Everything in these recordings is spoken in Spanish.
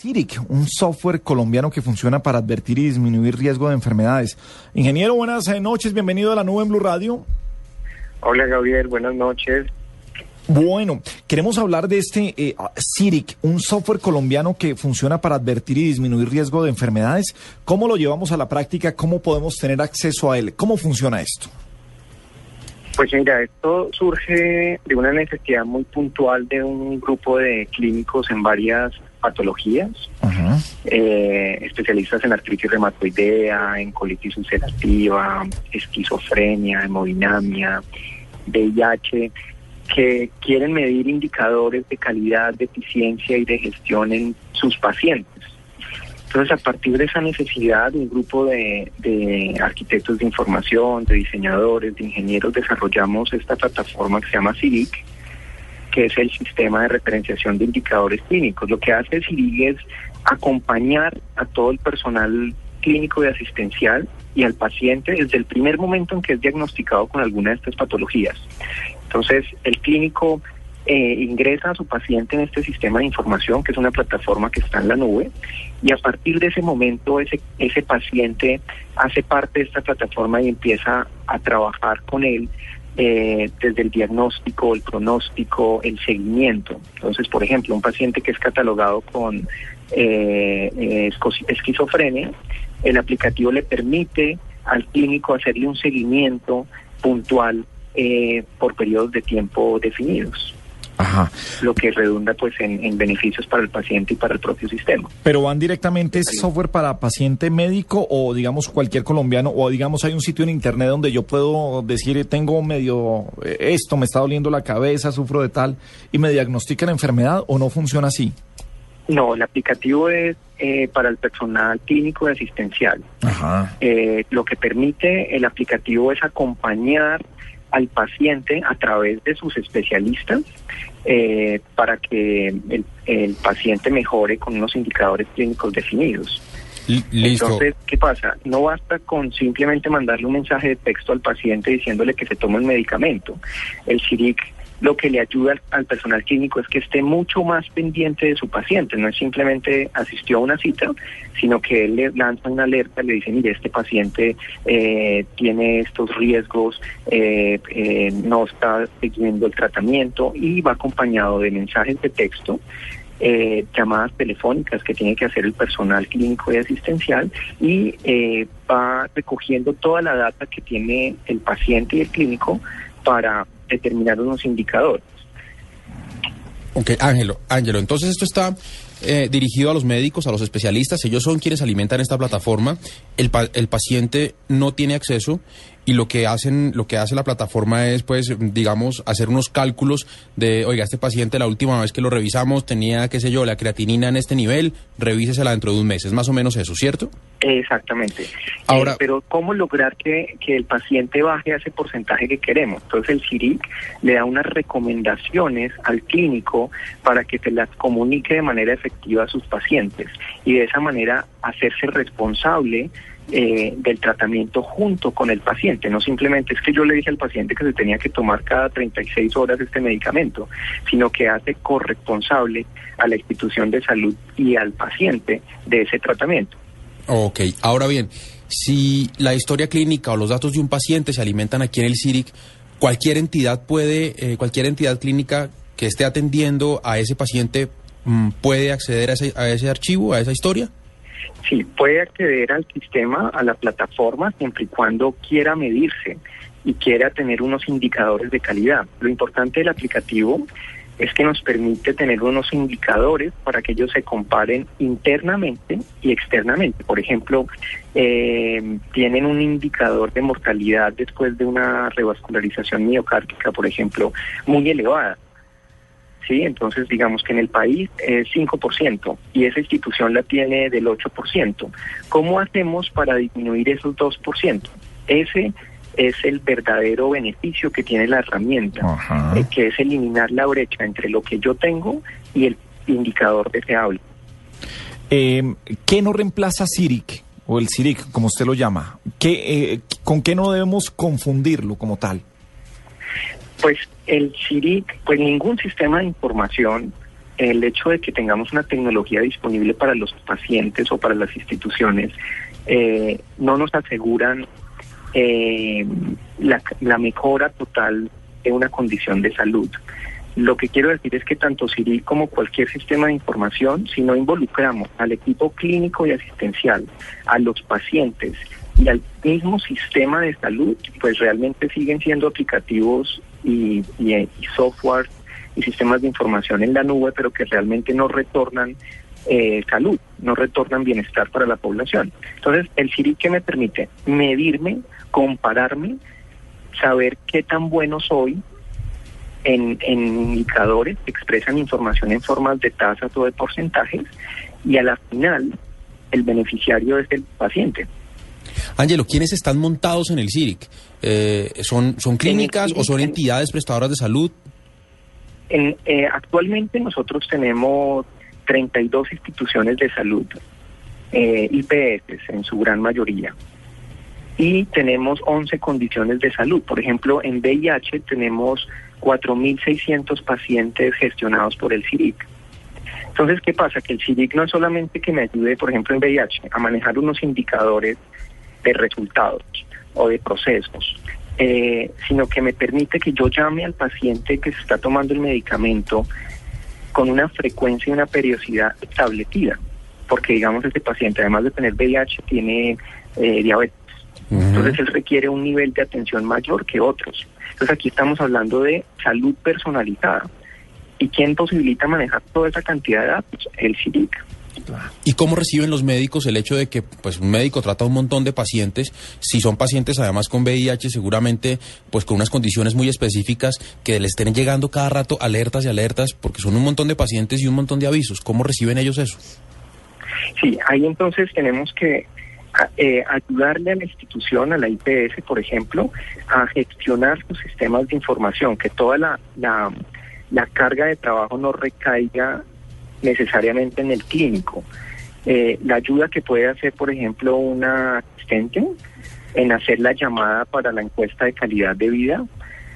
CIRIC, un software colombiano que funciona para advertir y disminuir riesgo de enfermedades. Ingeniero, buenas eh, noches. Bienvenido a la nube en Blue Radio. Hola Gabriel, buenas noches. Bueno, queremos hablar de este eh, CIRIC, un software colombiano que funciona para advertir y disminuir riesgo de enfermedades. ¿Cómo lo llevamos a la práctica? ¿Cómo podemos tener acceso a él? ¿Cómo funciona esto? Pues mira, esto surge de una necesidad muy puntual de un grupo de clínicos en varias patologías, eh, especialistas en artritis reumatoidea, en colitis ulcerativa, esquizofrenia, hemodinamia, VIH, que quieren medir indicadores de calidad, de eficiencia y de gestión en sus pacientes. Entonces, a partir de esa necesidad, un grupo de, de, arquitectos de información, de diseñadores, de ingenieros, desarrollamos esta plataforma que se llama CIRIC, que es el sistema de referenciación de indicadores clínicos. Lo que hace CIRIC es acompañar a todo el personal clínico y asistencial y al paciente desde el primer momento en que es diagnosticado con alguna de estas patologías. Entonces, el clínico eh, ingresa a su paciente en este sistema de información, que es una plataforma que está en la nube, y a partir de ese momento ese, ese paciente hace parte de esta plataforma y empieza a trabajar con él eh, desde el diagnóstico, el pronóstico, el seguimiento. Entonces, por ejemplo, un paciente que es catalogado con eh, esquizofrenia, el aplicativo le permite al clínico hacerle un seguimiento puntual eh, por periodos de tiempo definidos. Ajá. Lo que redunda pues en, en, beneficios para el paciente y para el propio sistema. Pero van directamente ese software para paciente médico o digamos cualquier colombiano o digamos hay un sitio en internet donde yo puedo decir tengo medio esto, me está doliendo la cabeza, sufro de tal y me diagnostica la enfermedad o no funciona así. No, el aplicativo es eh, para el personal clínico y asistencial. Ajá. Eh, lo que permite el aplicativo es acompañar al paciente a través de sus especialistas eh, para que el, el, paciente mejore con unos indicadores clínicos definidos. Listo. Entonces, ¿qué pasa? No basta con simplemente mandarle un mensaje de texto al paciente diciéndole que se tome el medicamento. El CIRIC lo que le ayuda al, al, personal clínico es que esté mucho más pendiente de su paciente, no es simplemente asistió a una cita, sino que él le lanza una alerta, le dice, mire, este paciente eh, tiene estos riesgos, eh, eh, no está siguiendo el tratamiento y va acompañado de mensajes de texto. Llamadas telefónicas que tiene que hacer el personal clínico y asistencial y eh, va recogiendo toda la data que tiene el paciente y el clínico para determinar unos indicadores. Ok, Ángelo, Ángelo, entonces esto está eh, dirigido a los médicos, a los especialistas, ellos son quienes alimentan esta plataforma, el, pa el paciente no tiene acceso y lo que hacen, lo que hace la plataforma es, pues, digamos, hacer unos cálculos de, oiga, este paciente la última vez que lo revisamos tenía, qué sé yo, la creatinina en este nivel, revísesela dentro de un mes, es más o menos eso, ¿cierto? Exactamente. Ahora, eh, pero ¿cómo lograr que, que, el paciente baje a ese porcentaje que queremos? Entonces el CIRIC le da unas recomendaciones al clínico para que se las comunique de manera efectiva a sus pacientes y de esa manera hacerse responsable eh, del tratamiento junto con el paciente. No simplemente es que yo le dije al paciente que se tenía que tomar cada 36 horas este medicamento, sino que hace corresponsable a la institución de salud y al paciente de ese tratamiento. Ok, ahora bien, si la historia clínica o los datos de un paciente se alimentan aquí en el CIRIC, cualquier entidad puede, eh, cualquier entidad clínica que esté atendiendo a ese paciente mm, puede acceder a ese, a ese archivo, a esa historia. Sí, puede acceder al sistema, a la plataforma, siempre y cuando quiera medirse y quiera tener unos indicadores de calidad. Lo importante del aplicativo es que nos permite tener unos indicadores para que ellos se comparen internamente y externamente. Por ejemplo, eh, tienen un indicador de mortalidad después de una revascularización miocárdica, por ejemplo, muy elevada. ¿Sí? Entonces, digamos que en el país es 5% y esa institución la tiene del 8%. ¿Cómo hacemos para disminuir esos 2%? Ese es el verdadero beneficio que tiene la herramienta, Ajá. eh, que es eliminar la brecha entre lo que yo tengo y el indicador deseable. Eh, ¿Qué no reemplaza CIRIC o el CIRIC, como usted lo llama? ¿Qué, eh, ¿Con qué no debemos confundirlo como tal? Pues el CIRIC, pues ningún sistema de información, el hecho de que tengamos una tecnología disponible para los pacientes o para las instituciones, eh, no nos aseguran eh, la, la mejora total de una condición de salud. Lo que quiero decir es que tanto CIRIC como cualquier sistema de información, si no involucramos al equipo clínico y asistencial, a los pacientes y al mismo sistema de salud, pues realmente siguen siendo aplicativos y, y, y software y sistemas de información en la nube, pero que realmente no retornan eh, salud, no retornan bienestar para la población. Entonces, el CIRIC que me permite medirme, compararme, saber qué tan bueno soy en, en indicadores que expresan información en formas de tasas o de porcentajes, y a la final el beneficiario es el paciente. Ángelo, ¿quiénes están montados en el CIRIC? Eh, ¿son, ¿Son clínicas o son entidades prestadoras de salud? En, eh, actualmente nosotros tenemos 32 instituciones de salud, eh, IPS en su gran mayoría, y tenemos 11 condiciones de salud. Por ejemplo, en VIH tenemos 4.600 pacientes gestionados por el CIRIC. Entonces, ¿qué pasa? Que el CIRIC no es solamente que me ayude, por ejemplo, en VIH, a manejar unos indicadores de resultados o de procesos, eh, sino que me permite que yo llame al paciente que se está tomando el medicamento con una frecuencia y una periodicidad establecida, porque digamos este paciente, además de tener VIH, tiene eh, diabetes. Entonces él requiere un nivel de atención mayor que otros. Entonces aquí estamos hablando de salud personalizada. ¿Y quién posibilita manejar toda esa cantidad de datos? El ¿Y cómo reciben los médicos el hecho de que pues, un médico trata a un montón de pacientes? Si son pacientes además con VIH, seguramente pues con unas condiciones muy específicas que les estén llegando cada rato alertas y alertas, porque son un montón de pacientes y un montón de avisos. ¿Cómo reciben ellos eso? Sí, ahí entonces tenemos que a- eh, ayudarle a la institución, a la IPS, por ejemplo, a gestionar sus sistemas de información, que toda la, la, la carga de trabajo no recaiga necesariamente en el clínico. Eh, la ayuda que puede hacer, por ejemplo, una asistente en hacer la llamada para la encuesta de calidad de vida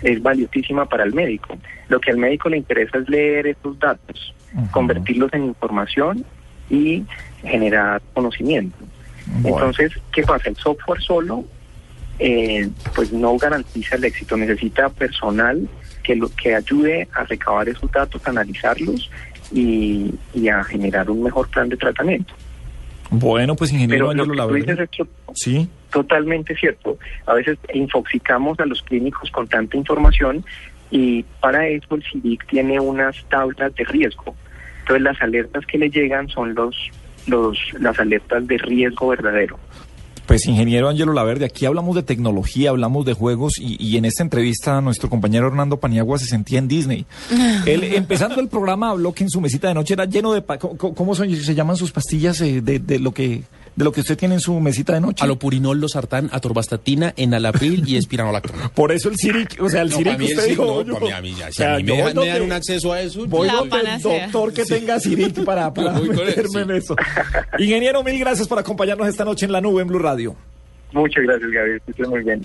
es valiosísima para el médico. Lo que al médico le interesa es leer estos datos, convertirlos en información y generar conocimiento. Bueno. Entonces, ¿qué pasa? El software solo eh, pues no garantiza el éxito, necesita personal que lo que ayude a recabar esos datos, a analizarlos y, y a generar un mejor plan de tratamiento. Bueno, pues ingeniero Pero lo que tú dices es Sí. totalmente cierto. A veces infoxicamos a los clínicos con tanta información y para eso el CIDIC tiene unas tablas de riesgo. Entonces las alertas que le llegan son los, los las alertas de riesgo verdadero. Pues ingeniero Ángelo Laverde, aquí hablamos de tecnología, hablamos de juegos y, y en esta entrevista nuestro compañero Hernando Paniagua se sentía en Disney. Él empezando el programa habló que en su mesita de noche era lleno de... pa- ¿Cómo, cómo son, se llaman sus pastillas eh, de, de lo que de lo que usted tiene en su mesita de noche? Alopurinol, losartán, atorvastatina, enalapril y espiranolactona. Por eso el Ciric, o sea, el No, Ciric el usted dijo... no, yo- para mí, a mí ya, o si sea, a mí me dan un acceso a eso, Voy donde el doctor que tenga Ciric para, para él, meterme sí. en eso. Ingeniero, mil gracias por acompañarnos esta noche en la nube en Blue Radio. Muchas gracias, Gabriel. Estés muy bien.